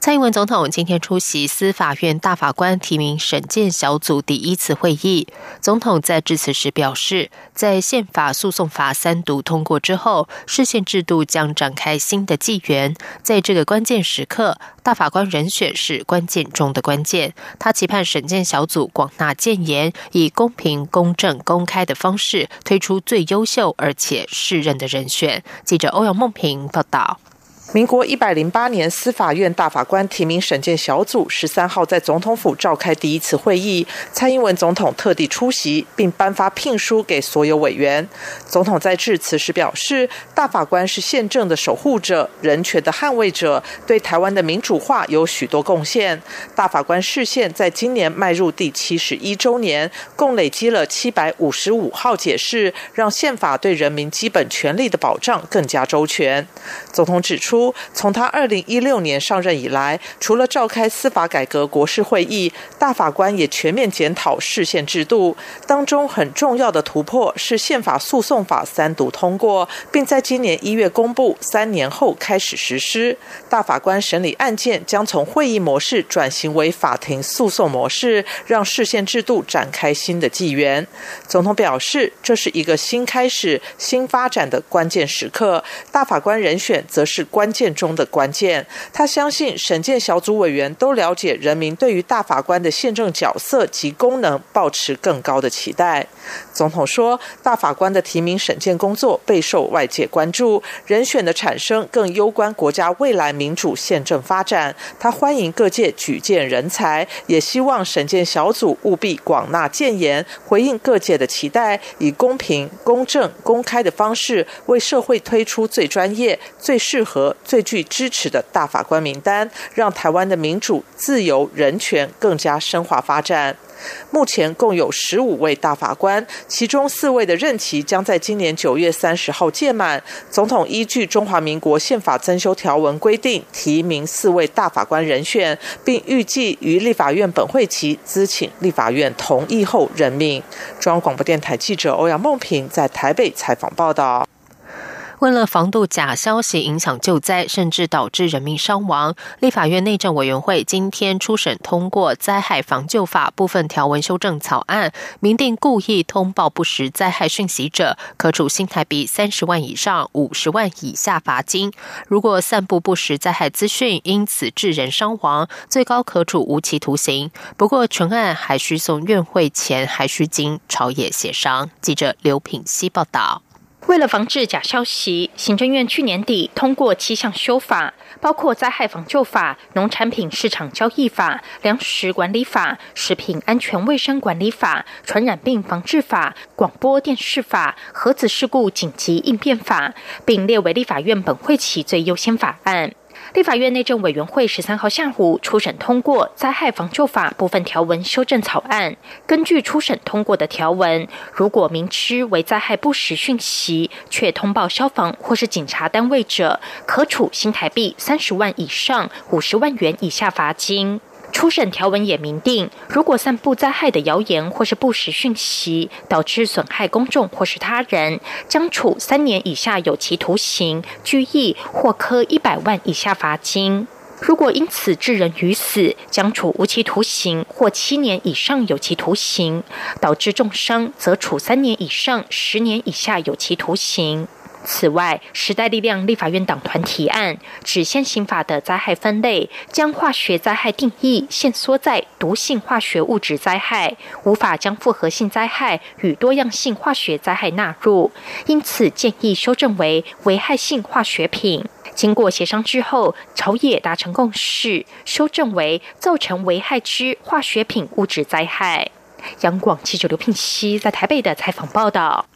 蔡英文总统今天出席司法院大法官提名审荐小组第一次会议。总统在致辞时表示，在宪法诉讼法三读通过之后，视宪制度将展开新的纪元。在这个关键时刻，大法官人选是关键中的关键。他期盼审荐小组广纳谏言，以公平、公正、公开的方式推出最优秀而且适任的人选。记者欧阳梦平报道。民国一百零八年，司法院大法官提名审荐小组十三号在总统府召开第一次会议，蔡英文总统特地出席，并颁发聘书给所有委员。总统在致辞时表示，大法官是宪政的守护者、人权的捍卫者，对台湾的民主化有许多贡献。大法官视线在今年迈入第七十一周年，共累积了七百五十五号解释，让宪法对人民基本权利的保障更加周全。总统指出。从他二零一六年上任以来，除了召开司法改革国事会议，大法官也全面检讨释宪制度。当中很重要的突破是宪法诉讼法三读通过，并在今年一月公布，三年后开始实施。大法官审理案件将从会议模式转型为法庭诉讼模式，让释宪制度展开新的纪元。总统表示，这是一个新开始、新发展的关键时刻。大法官人选则是关。关键中的关键，他相信审建小组委员都了解人民对于大法官的宪政角色及功能抱持更高的期待。总统说，大法官的提名审建工作备受外界关注，人选的产生更攸关国家未来民主宪政发展。他欢迎各界举荐人才，也希望审建小组务必广纳谏言，回应各界的期待，以公平、公正、公开的方式为社会推出最专业、最适合。最具支持的大法官名单，让台湾的民主、自由、人权更加深化发展。目前共有十五位大法官，其中四位的任期将在今年九月三十号届满。总统依据中华民国宪法增修条文规定，提名四位大法官人选，并预计于立法院本会期咨请立法院同意后任命。中央广播电台记者欧阳梦平在台北采访报道。为了防杜假消息影响救灾，甚至导致人命伤亡，立法院内政委员会今天初审通过《灾害防救法》部分条文修正草案，明定故意通报不实灾害讯息者，可处新台币三十万以上五十万以下罚金；如果散布不实灾害资讯，因此致人伤亡，最高可处无期徒刑。不过，全案还需送院会前，还需经朝野协商。记者刘品希报道。为了防治假消息，行政院去年底通过七项修法，包括灾害防救法、农产品市场交易法、粮食管理法、食品安全卫生管理法、传染病防治法、广播电视法、核子事故紧急应变法，并列为立法院本会期最优先法案。立法院内政委员会十三号下午初审通过《灾害防救法》部分条文修正草案。根据初审通过的条文，如果明知为灾害不实讯息却通报消防或是警察单位者，可处新台币三十万以上五十万元以下罚金。初审条文也明定，如果散布灾害的谣言或是不实讯息，导致损害公众或是他人，将处三年以下有期徒刑、拘役或科一百万以下罚金；如果因此致人于死，将处无期徒刑或七年以上有期徒刑；导致重伤，则处三年以上十年以下有期徒刑。此外，时代力量立法院党团提案，只限刑法的灾害分类，将化学灾害定义限缩在毒性化学物质灾害，无法将复合性灾害与多样性化学灾害纳入，因此建议修正为危害性化学品。经过协商之后，朝野达成共识，修正为造成危害之化学品物质灾害。央广记者刘聘熙在台北的采访报道。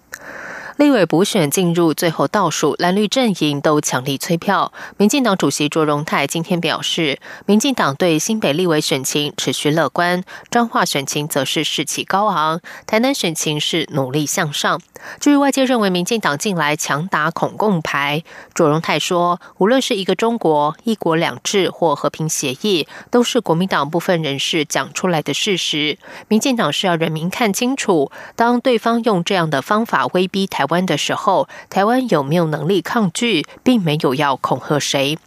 立委补选进入最后倒数，蓝绿阵营都强力催票。民进党主席卓荣泰今天表示，民进党对新北立委选情持续乐观，彰化选情则是士气高昂，台南选情是努力向上。至于外界认为民进党近来强打恐共牌，卓荣泰说，无论是一个中国、一国两制或和平协议，都是国民党部分人士讲出来的事实。民进党是要人民看清楚，当对方用这样的方法威逼台。台湾的时候，台湾有没有能力抗拒，并没有要恐吓谁。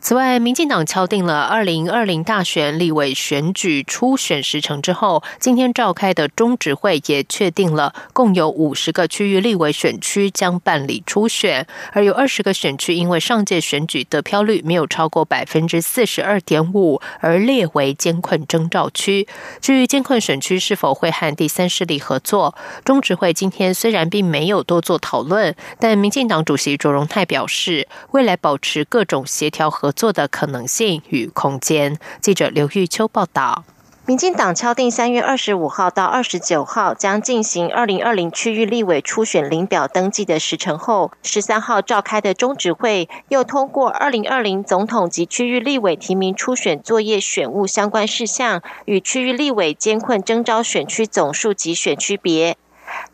此外，民进党敲定了二零二零大选立委选举初选时程之后，今天召开的中执会也确定了，共有五十个区域立委选区将办理初选，而有二十个选区因为上届选举得票率没有超过百分之四十二点五，而列为监困征召区。至于监困选区是否会和第三势力合作，中执会今天虽然并没有多做讨论，但民进党主席卓荣泰表示，未来保持各种协调合。合作的可能性与空间。记者刘玉秋报道。民进党敲定三月二十五号到二十九号将进行二零二零区域立委初选领表登记的时程后，十三号召开的中执会又通过二零二零总统及区域立委提名初选作业选务相关事项与区域立委监困征召选区总数及选区别。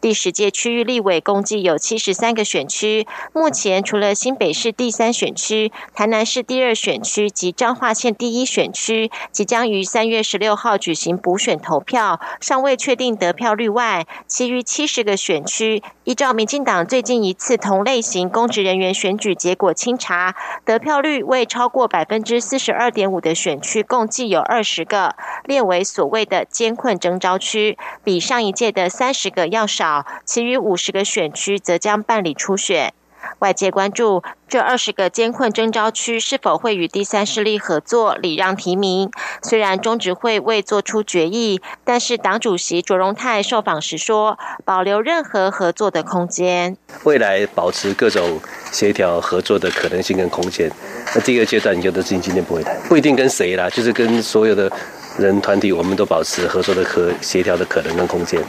第十届区域立委共计有七十三个选区，目前除了新北市第三选区、台南市第二选区及彰化县第一选区即将于三月十六号举行补选投票，尚未确定得票率外，其余七十个选区，依照民进党最近一次同类型公职人员选举结果清查，得票率未超过百分之四十二点五的选区，共计有二十个，列为所谓的监困征召区，比上一届的三十个要。少，其余五十个选区则将办理初选。外界关注这二十个监困征召区是否会与第三势力合作礼让提名。虽然中执会未做出决议，但是党主席卓荣泰受访时说，保留任何合作的空间，未来保持各种协调合作的可能性跟空间。那第一个阶段，有的事情今天不会谈，不一定跟谁啦，就是跟所有的。人团体，我们都保持合作的可协调的可能跟空间。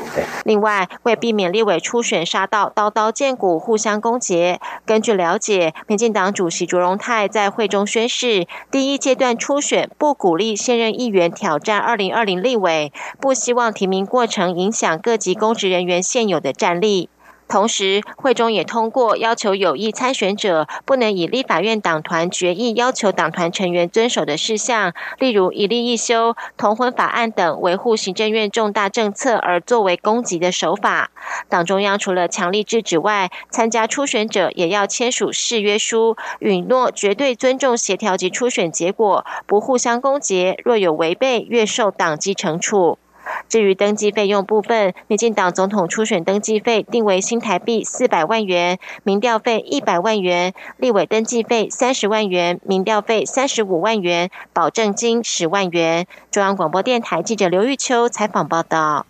另外，为避免立委初选杀到刀刀见骨、互相攻讦，根据了解，民进党主席卓荣泰在会中宣誓，第一阶段初选不鼓励现任议员挑战二零二零立委，不希望提名过程影响各级公职人员现有的战力。同时，会中也通过要求有意参选者不能以立法院党团决议要求党团成员遵守的事项，例如一例一休、同婚法案等维护行政院重大政策而作为攻击的手法。党中央除了强力制止外，参加初选者也要签署誓约书，允诺绝对尊重协调及初选结果，不互相攻讦，若有违背，愿受党纪惩处。至于登记费用部分，民进党总统初选登记费定为新台币四百万元，民调费一百万元，立委登记费三十万元，民调费三十五万元，保证金十万元。中央广播电台记者刘玉秋采访报道。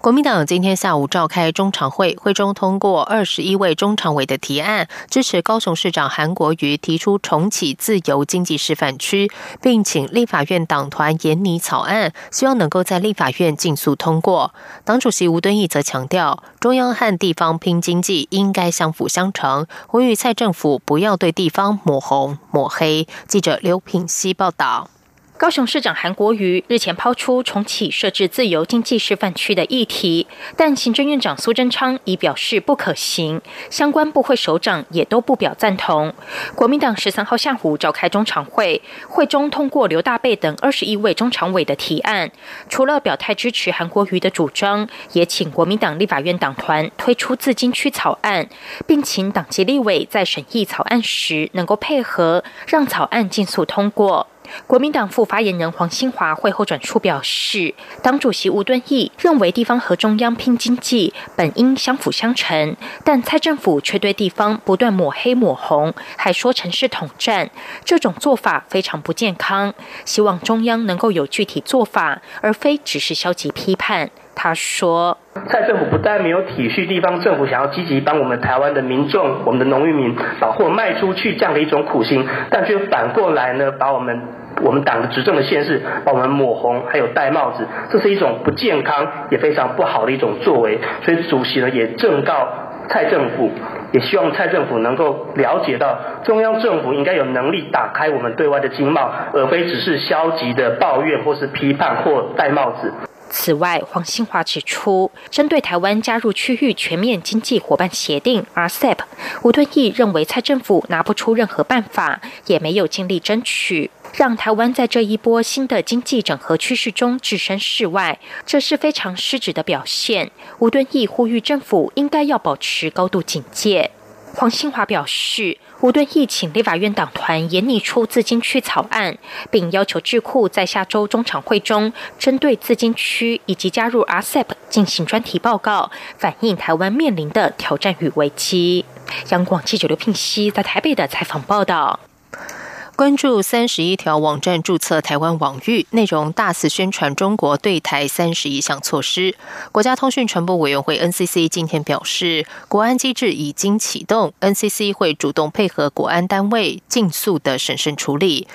国民党今天下午召开中常会，会中通过二十一位中常委的提案，支持高雄市长韩国瑜提出重启自由经济示范区，并请立法院党团研拟草案，希望能够在立法院尽速通过。党主席吴敦义则强调，中央和地方拼经济应该相辅相成，呼吁蔡政府不要对地方抹红抹黑。记者刘品希报道。高雄市长韩国瑜日前抛出重启设置自由经济示范区的议题，但行政院长苏贞昌已表示不可行，相关部会首长也都不表赞同。国民党十三号下午召开中常会，会中通过刘大贝等二十一位中常委的提案，除了表态支持韩国瑜的主张，也请国民党立法院党团推出自金区草案，并请党籍立委在审议草案时能够配合，让草案尽速通过。国民党副发言人黄兴华会后转述表示，党主席吴敦义认为地方和中央拼经济本应相辅相成，但蔡政府却对地方不断抹黑抹红，还说城市统战，这种做法非常不健康。希望中央能够有具体做法，而非只是消极批判。他说：“蔡政府不但没有体恤地方政府想要积极帮我们台湾的民众、我们的农渔民把货卖出去这样的一种苦心，但却反过来呢，把我们我们党的执政的县市把我们抹红，还有戴帽子，这是一种不健康也非常不好的一种作为。所以主席呢也正告蔡政府，也希望蔡政府能够了解到，中央政府应该有能力打开我们对外的经贸，而非只是消极的抱怨或是批判或戴帽子。此外，黄兴华指出，针对台湾加入区域全面经济伙伴协定 （RCEP），吴敦义认为蔡政府拿不出任何办法，也没有尽力争取，让台湾在这一波新的经济整合趋势中置身事外，这是非常失职的表现。吴敦义呼吁政府应该要保持高度警戒。黄兴华表示。吴敦义请立法院党团研拟出自金区草案，并要求智库在下周中常会中针对自金区以及加入 RCEP 进行专题报告，反映台湾面临的挑战与危机。央广记者刘聘熙在台北的采访报道。关注三十一条网站注册台湾网域内容，大肆宣传中国对台三十一项措施。国家通讯传播委员会 NCC 今天表示，国安机制已经启动，NCC 会主动配合国安单位，尽速的审慎处理。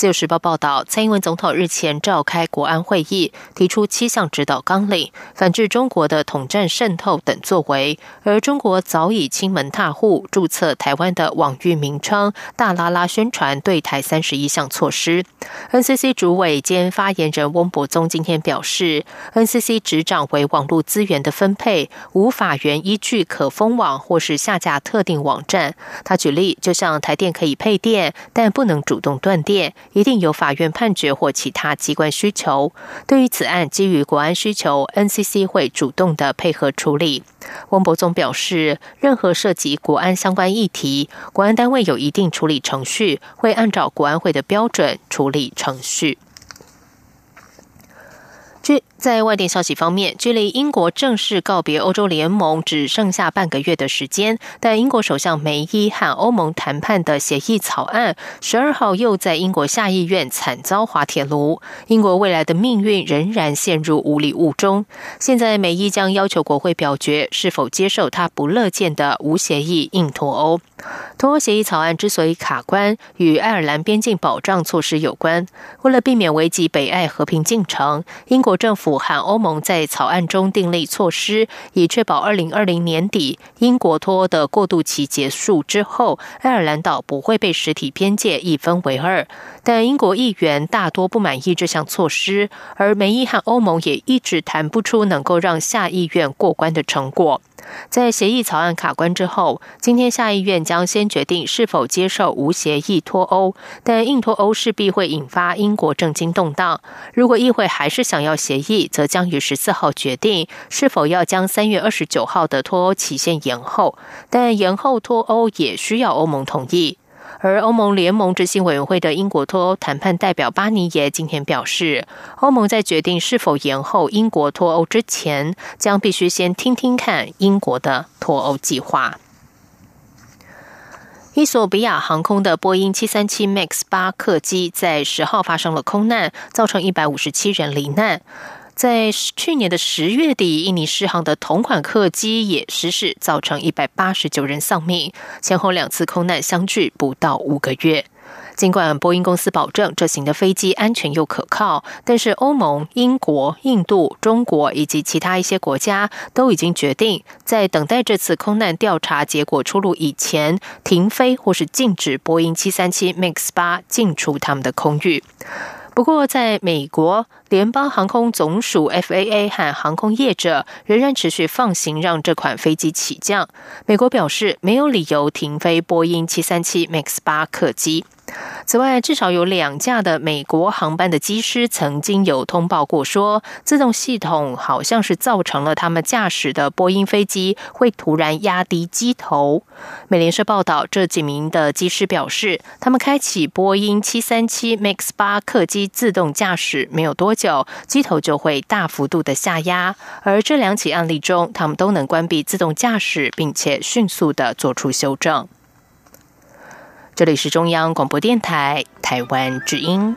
自由时报报道，蔡英文总统日前召开国安会议，提出七项指导纲领，反制中国的统战渗透等作为。而中国早已亲门踏户，注册台湾的网域名称，大拉拉宣传对台三十一项措施。NCC 主委兼发言人翁博宗今天表示，NCC 执掌为网络资源的分配，无法源依据可封网或是下架特定网站。他举例，就像台电可以配电，但不能主动断电。一定有法院判决或其他机关需求。对于此案，基于国安需求，NCC 会主动的配合处理。温博总表示，任何涉及国安相关议题，国安单位有一定处理程序，会按照国安会的标准处理程序。据在外电消息方面，距离英国正式告别欧洲联盟只剩下半个月的时间，但英国首相梅伊和欧盟谈判的协议草案，十二号又在英国下议院惨遭滑铁卢。英国未来的命运仍然陷入无里雾中。现在，梅伊将要求国会表决是否接受他不乐见的无协议硬脱欧。脱欧协议草案之所以卡关，与爱尔兰边境保障措施有关。为了避免危及北爱和平进程，英国政府。和欧盟在草案中订立措施，以确保二零二零年底英国脱欧的过渡期结束之后，爱尔兰岛不会被实体边界一分为二。但英国议员大多不满意这项措施，而梅伊和欧盟也一直谈不出能够让下议院过关的成果。在协议草案卡关之后，今天下议院将先决定是否接受无协议脱欧，但硬脱欧势必会引发英国政经动荡。如果议会还是想要协议，则将于十四号决定是否要将三月二十九号的脱欧期限延后，但延后脱欧也需要欧盟同意。而欧盟联盟执行委员会的英国脱欧谈判代表巴尼耶今天表示，欧盟在决定是否延后英国脱欧之前，将必须先听听看英国的脱欧计划。伊索比亚航空的波音七三七 MAX 八客机在十号发生了空难，造成一百五十七人罹难。在去年的十月底，印尼狮航的同款客机也失事，造成一百八十九人丧命。前后两次空难相距不到五个月。尽管波音公司保证这型的飞机安全又可靠，但是欧盟、英国、印度、中国以及其他一些国家都已经决定，在等待这次空难调查结果出炉以前，停飞或是禁止波音七三七 MAX 八进出他们的空域。不过，在美国联邦航空总署 （FAA） 和航空业者仍然持续放行让这款飞机起降。美国表示没有理由停飞波音737 MAX 八客机。此外，至少有两架的美国航班的机师曾经有通报过，说自动系统好像是造成了他们驾驶的波音飞机会突然压低机头。美联社报道，这几名的机师表示，他们开启波音737 MAX 八客机自动驾驶没有多，机头就会大幅度的下压。而这两起案例中，他们都能关闭自动驾驶，并且迅速的做出修正。这里是中央广播电台台湾之音。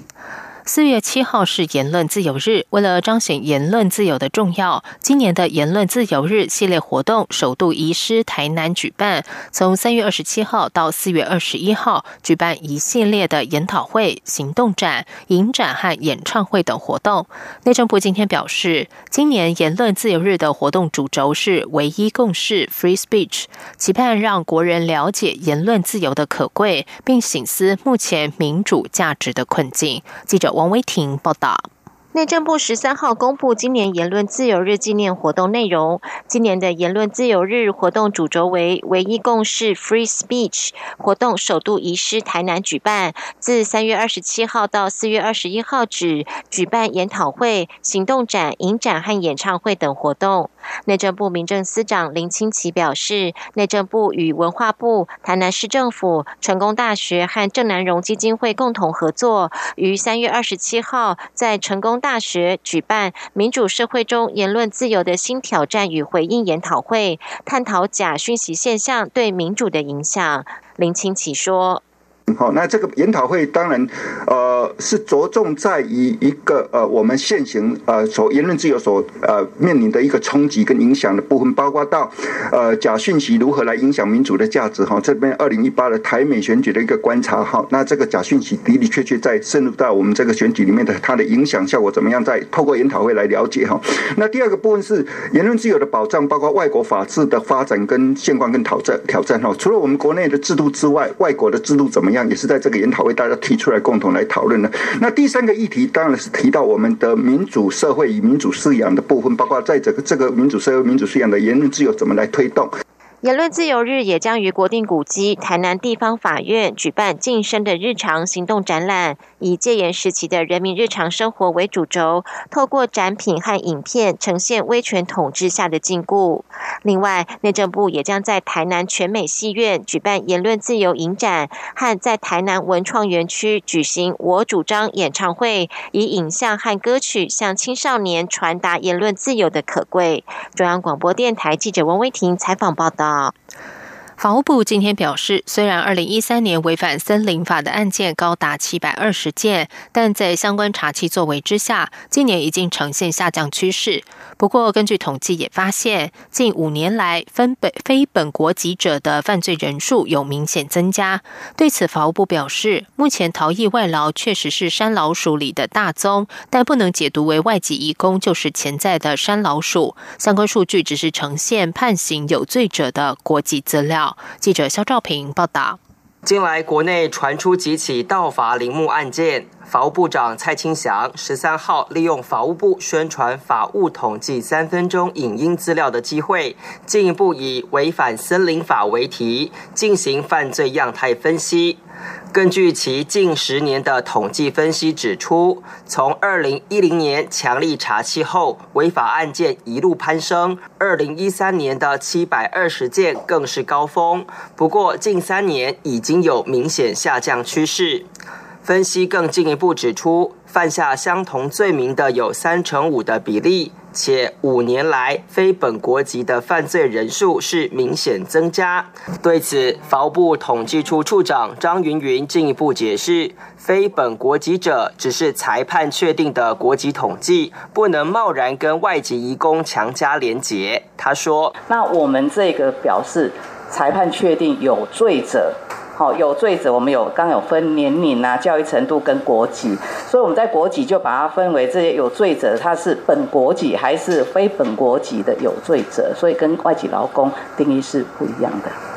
四月七号是言论自由日，为了彰显言论自由的重要，今年的言论自由日系列活动首度移师台南举办。从三月二十七号到四月二十一号，举办一系列的研讨会、行动展、影展和演唱会等活动。内政部今天表示，今年言论自由日的活动主轴是唯一共识 （Free Speech），期盼让国人了解言论自由的可贵，并醒思目前民主价值的困境。记者。王威婷报道。内政部十三号公布今年言论自由日纪念活动内容。今年的言论自由日活动主轴为“唯一共识 ”（Free Speech）。活动首度移师台南举办，自三月二十七号到四月二十一号止，举办研讨会、行动展、影展和演唱会等活动。内政部民政司长林清奇表示，内政部与文化部、台南市政府、成功大学和郑南荣基金会共同合作，于三月二十七号在成功。大学举办民主社会中言论自由的新挑战与回应研讨会，探讨假讯息现象对民主的影响。林清奇说。好，那这个研讨会当然，呃，是着重在于一个呃，我们现行呃所言论自由所呃面临的一个冲击跟影响的部分，包括到呃假讯息如何来影响民主的价值哈。这边二零一八的台美选举的一个观察哈，那这个假讯息的的确确在深入到我们这个选举里面的它的影响效果怎么样，在透过研讨会来了解哈。那第二个部分是言论自由的保障，包括外国法治的发展跟现况跟挑战挑战哈。除了我们国内的制度之外，外国的制度怎么样？也是在这个研讨会，大家提出来共同来讨论的。那第三个议题当然是提到我们的民主社会与民主素养的部分，包括在这个这个民主社会、民主素养的言论自由怎么来推动。言论自由日也将于国定古迹台南地方法院举办“晋升的日常行动展览”，以戒严时期的人民日常生活为主轴，透过展品和影片呈现威权统治下的禁锢。另外，内政部也将在台南全美戏院举办言论自由影展，和在台南文创园区举行“我主张”演唱会，以影像和歌曲向青少年传达言论自由的可贵。中央广播电台记者温威婷采访报道。法务部今天表示，虽然二零一三年违反森林法的案件高达七百二十件，但在相关查缉作为之下，今年已经呈现下降趋势。不过，根据统计也发现，近五年来分本非本国籍者的犯罪人数有明显增加。对此，法务部表示，目前逃逸外劳确实是山老鼠里的大宗，但不能解读为外籍移工就是潜在的山老鼠。相关数据只是呈现判刑有罪者的国籍资料。记者肖兆平报道：近来国内传出几起盗伐陵墓案件，法务部长蔡清祥十三号利用法务部宣传法务统计三分钟影音资料的机会，进一步以违反森林法为题进行犯罪样态分析。根据其近十年的统计分析指出，从二零一零年强力查缉后，违法案件一路攀升，二零一三年的七百二十件更是高峰。不过，近三年已经有明显下降趋势。分析更进一步指出，犯下相同罪名的有三成五的比例。且五年来非本国籍的犯罪人数是明显增加。对此，法务部统计处处长张云云进一步解释，非本国籍者只是裁判确定的国籍统计，不能贸然跟外籍移工强加连结。他说：“那我们这个表示，裁判确定有罪者。”好，有罪者，我们有刚有分年龄啊、教育程度跟国籍，所以我们在国籍就把它分为这些有罪者，他是本国籍还是非本国籍的有罪者，所以跟外籍劳工定义是不一样的。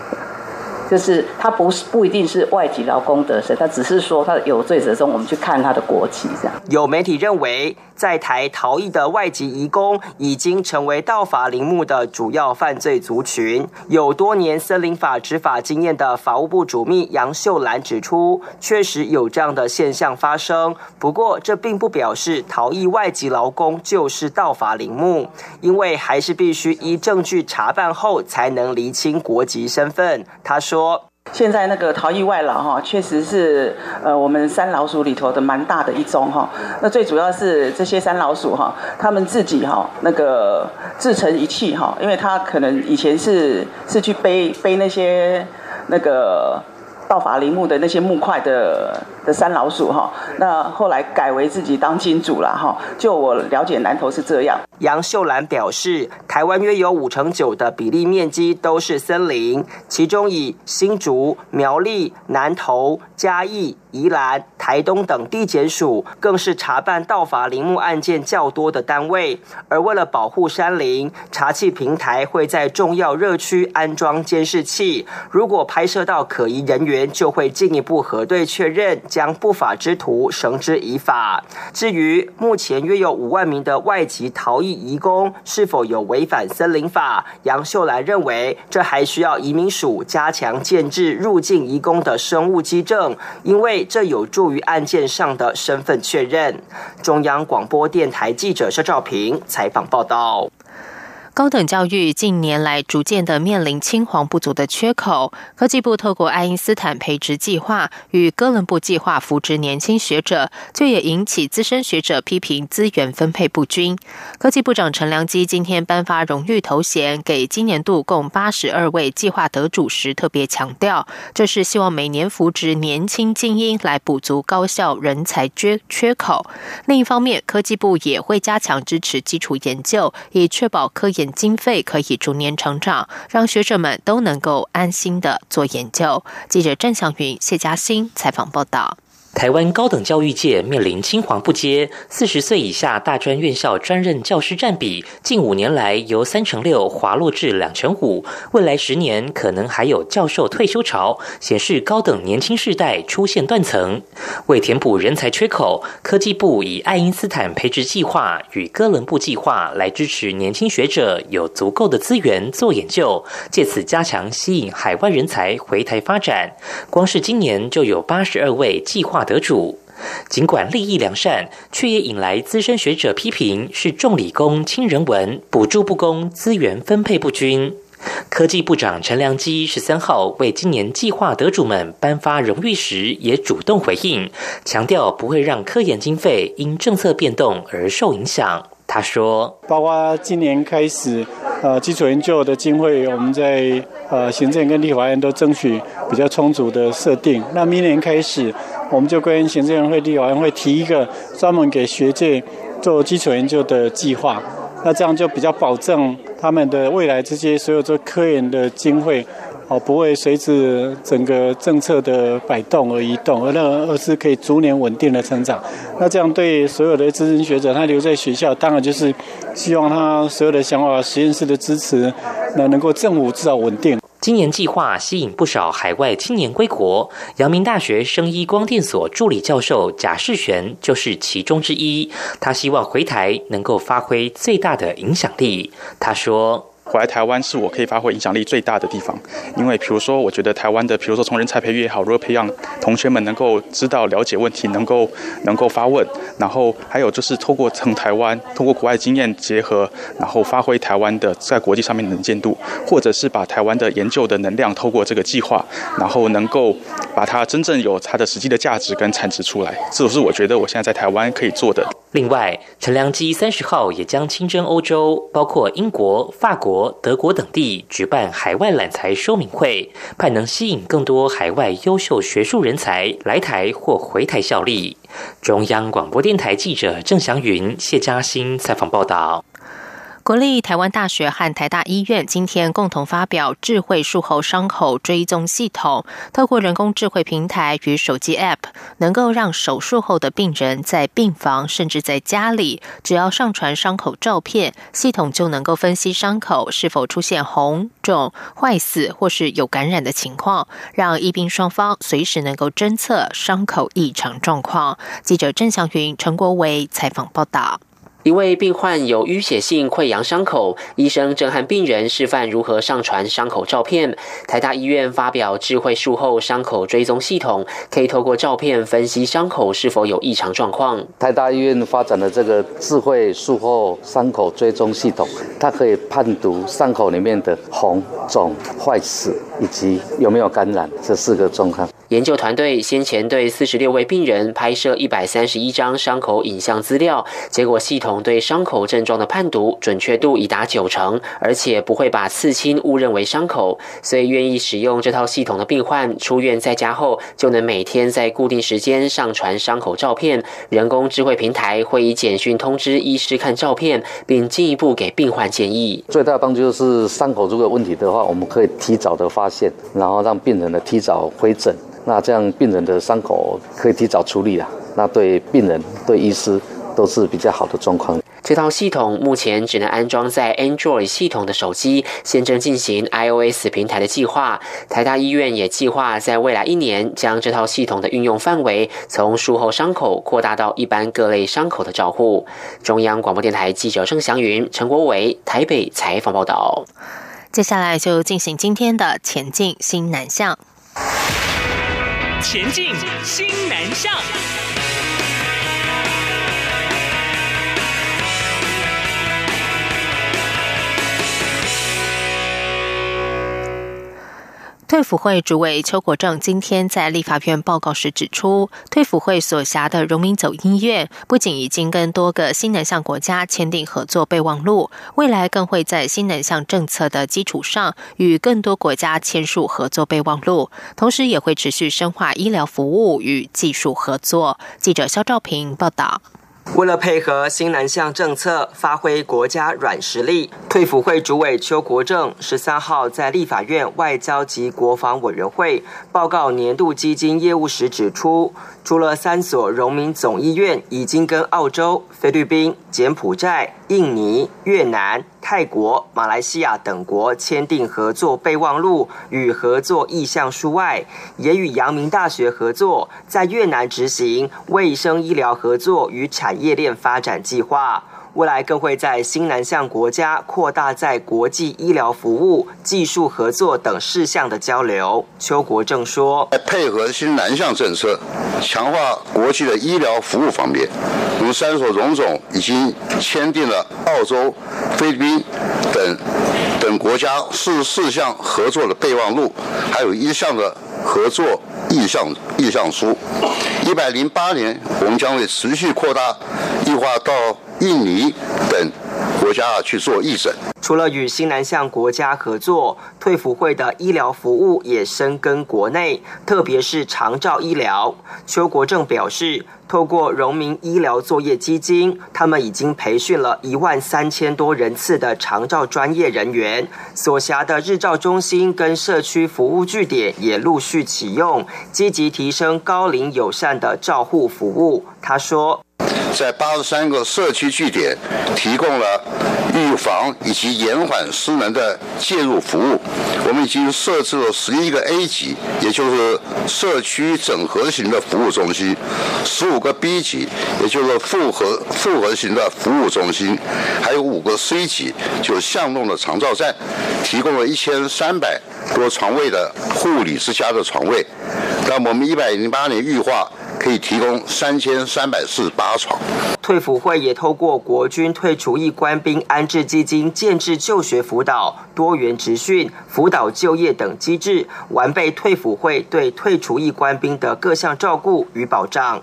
就是他不是不一定是外籍劳工得胜，他只是说他有罪者中，我们去看他的国籍这样。有媒体认为，在台逃逸的外籍移工已经成为盗伐林木的主要犯罪族群。有多年森林法执法经验的法务部主秘杨秀兰指出，确实有这样的现象发生。不过，这并不表示逃逸外籍劳工就是盗伐林木，因为还是必须依证据查办后才能厘清国籍身份。他说。说现在那个逃逸外劳哈，确实是呃我们三老鼠里头的蛮大的一宗哈。那最主要是这些三老鼠哈，他们自己哈那个自成一气哈，因为他可能以前是是去背背那些那个。盗伐林木的那些木块的的山老鼠哈，那后来改为自己当金主了哈。就我了解，南投是这样。杨秀兰表示，台湾约有五成九的比例面积都是森林，其中以新竹、苗栗、南投、嘉义。宜兰、台东等地检署更是查办盗伐林木案件较多的单位。而为了保护山林，查缉平台会在重要热区安装监视器。如果拍摄到可疑人员，就会进一步核对确认，将不法之徒绳之以法。至于目前约有五万名的外籍逃逸移工是否有违反森林法，杨秀兰认为，这还需要移民署加强建制入境移工的生物基证，因为。这有助于案件上的身份确认。中央广播电台记者肖兆平采访报道。高等教育近年来逐渐的面临青黄不足的缺口，科技部透过爱因斯坦培植计划与哥伦布计划扶植年轻学者，却也引起资深学者批评资源分配不均。科技部长陈良基今天颁发荣誉头衔给今年度共八十二位计划得主时，特别强调，这是希望每年扶植年轻精英来补足高校人才缺缺口。另一方面，科技部也会加强支持基础研究，以确保科研。经费可以逐年成长，让学者们都能够安心的做研究。记者郑祥云、谢嘉欣采访报道。台湾高等教育界面临青黄不接，四十岁以下大专院校专任教师占比近五年来由三成六滑落至两成五，未来十年可能还有教授退休潮，显示高等年轻世代出现断层。为填补人才缺口，科技部以爱因斯坦培植计划与哥伦布计划来支持年轻学者有足够的资源做研究，借此加强吸引海外人才回台发展。光是今年就有八十二位计划。得主，尽管利益良善，却也引来资深学者批评是重理工轻人文，补助不公，资源分配不均。科技部长陈良基十三号为今年计划得主们颁发荣誉时，也主动回应，强调不会让科研经费因政策变动而受影响。他说：“包括今年开始，呃，基础研究的经费，我们在呃行政跟立法院都争取比较充足的设定。那明年开始。”我们就跟行政院会、立法院会提一个专门给学界做基础研究的计划，那这样就比较保证他们的未来这些所有做科研的经费哦，不会随着整个政策的摆动而移动，而那而是可以逐年稳定的成长。那这样对所有的资深学者，他留在学校，当然就是希望他所有的想法、实验室的支持，那能够政府至少稳定。今年计划吸引不少海外青年归国，阳明大学生医光电所助理教授贾世璇就是其中之一。他希望回台能够发挥最大的影响力。他说。回来台湾是我可以发挥影响力最大的地方，因为比如说，我觉得台湾的，比如说从人才培育也好，如何培养同学们能够知道、了解问题，能够能够发问，然后还有就是透过从台湾、通过国外经验结合，然后发挥台湾的在国际上面的能见度，或者是把台湾的研究的能量透过这个计划，然后能够把它真正有它的实际的价值跟产值出来，这是我觉得我现在在台湾可以做的。另外，陈良基三十号也将亲征欧洲，包括英国、法国、德国等地举办海外揽才说明会，盼能吸引更多海外优秀学术人才来台或回台效力。中央广播电台记者郑祥云、谢嘉欣采访报道。国立台湾大学和台大医院今天共同发表智慧术后伤口追踪系统，透过人工智慧平台与手机 App，能够让手术后的病人在病房甚至在家里，只要上传伤口照片，系统就能够分析伤口是否出现红肿、坏死或是有感染的情况，让医病双方随时能够侦测伤口异常状况。记者郑祥云、陈国伟采访报道。一位病患有淤血性溃疡伤口，医生正和病人示范如何上传伤口照片。台大医院发表智慧术后伤口追踪系统，可以透过照片分析伤口是否有异常状况。台大医院发展的这个智慧术后伤口追踪系统，它可以判读伤口里面的红、肿、坏死以及有没有感染这四个状况。研究团队先前对四十六位病人拍摄一百三十一张伤口影像资料，结果系统对伤口症状的判读准确度已达九成，而且不会把刺青误认为伤口。所以，愿意使用这套系统的病患出院在家后，就能每天在固定时间上传伤口照片。人工智慧平台会以简讯通知医师看照片，并进一步给病患建议。最大的帮助就是伤口如果有问题的话，我们可以提早的发现，然后让病人呢提早回诊。那这样病人的伤口可以提早处理了，那对病人、对医师都是比较好的状况。这套系统目前只能安装在 Android 系统的手机，现正进行 iOS 平台的计划。台大医院也计划在未来一年将这套系统的运用范围从术后伤口扩大到一般各类伤口的照护。中央广播电台记者郑祥云、陈国伟台北采访报道。接下来就进行今天的前进新南向。前进，新南向。退辅会主委邱国正今天在立法院报告时指出，退辅会所辖的荣民走医院不仅已经跟多个新南向国家签订合作备忘录，未来更会在新南向政策的基础上，与更多国家签署合作备忘录，同时也会持续深化医疗服务与技术合作。记者肖兆平报道。为了配合新南向政策，发挥国家软实力，退辅会主委邱国正十三号在立法院外交及国防委员会报告年度基金业务时指出。除了三所荣民总医院已经跟澳洲、菲律宾、柬埔寨、印尼、越南、泰国、马来西亚等国签订合作备忘录与合作意向书外，也与阳明大学合作，在越南执行卫生医疗合作与产业链发展计划。未来更会在新南向国家扩大在国际医疗服务、技术合作等事项的交流。邱国正说：“配合新南向政策，强化国际的医疗服务方面，我们三所荣总已经签订了澳洲、菲律宾等等国家四四项合作的备忘录，还有一项的合作意向意向书。一百零八年，我们将会持续扩大异化到。”印尼等国家去做义诊。除了与新南向国家合作，退辅会的医疗服务也深耕国内，特别是长照医疗。邱国正表示，透过荣民医疗作业基金，他们已经培训了一万三千多人次的长照专业人员，所辖的日照中心跟社区服务据点也陆续启用，积极提升高龄友善的照护服务。他说。在八十三个社区据点提供了预防以及延缓失能的介入服务。我们已经设置了十一个 A 级，也就是社区整合型的服务中心；十五个 B 级，也就是复合复合型的服务中心；还有五个 C 级，就是巷弄的长照站，提供了一千三百多床位的护理之家的床位。那我们一百零八年预划。可以提供三千三百四十八床。退辅会也透过国军退除役官兵安置基金建制就学辅导、多元职训、辅导就业等机制，完备退辅会对退除役官兵的各项照顾与保障。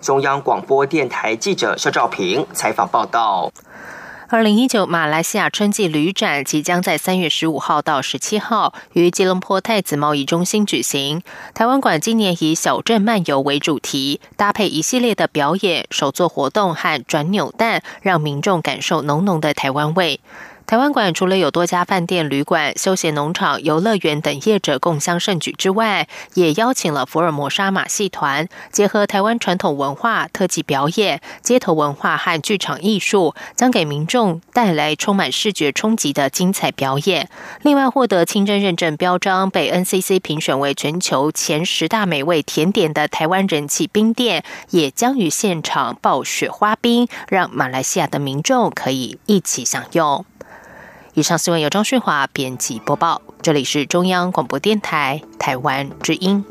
中央广播电台记者肖兆平采访报道。二零一九马来西亚春季旅展即将在三月十五号到十七号于吉隆坡太子贸易中心举行。台湾馆今年以小镇漫游为主题，搭配一系列的表演、手作活动和转扭蛋，让民众感受浓浓的台湾味。台湾馆除了有多家饭店、旅馆、休闲农场、游乐园等业者共襄盛举之外，也邀请了福尔摩沙马戏团，结合台湾传统文化、特技表演、街头文化和剧场艺术，将给民众带来充满视觉冲击的精彩表演。另外，获得清真认证标章、被 NCC 评选为全球前十大美味甜点的台湾人气冰店，也将于现场爆雪花冰，让马来西亚的民众可以一起享用。以上新闻由张旭华编辑播报，这里是中央广播电台台湾之音。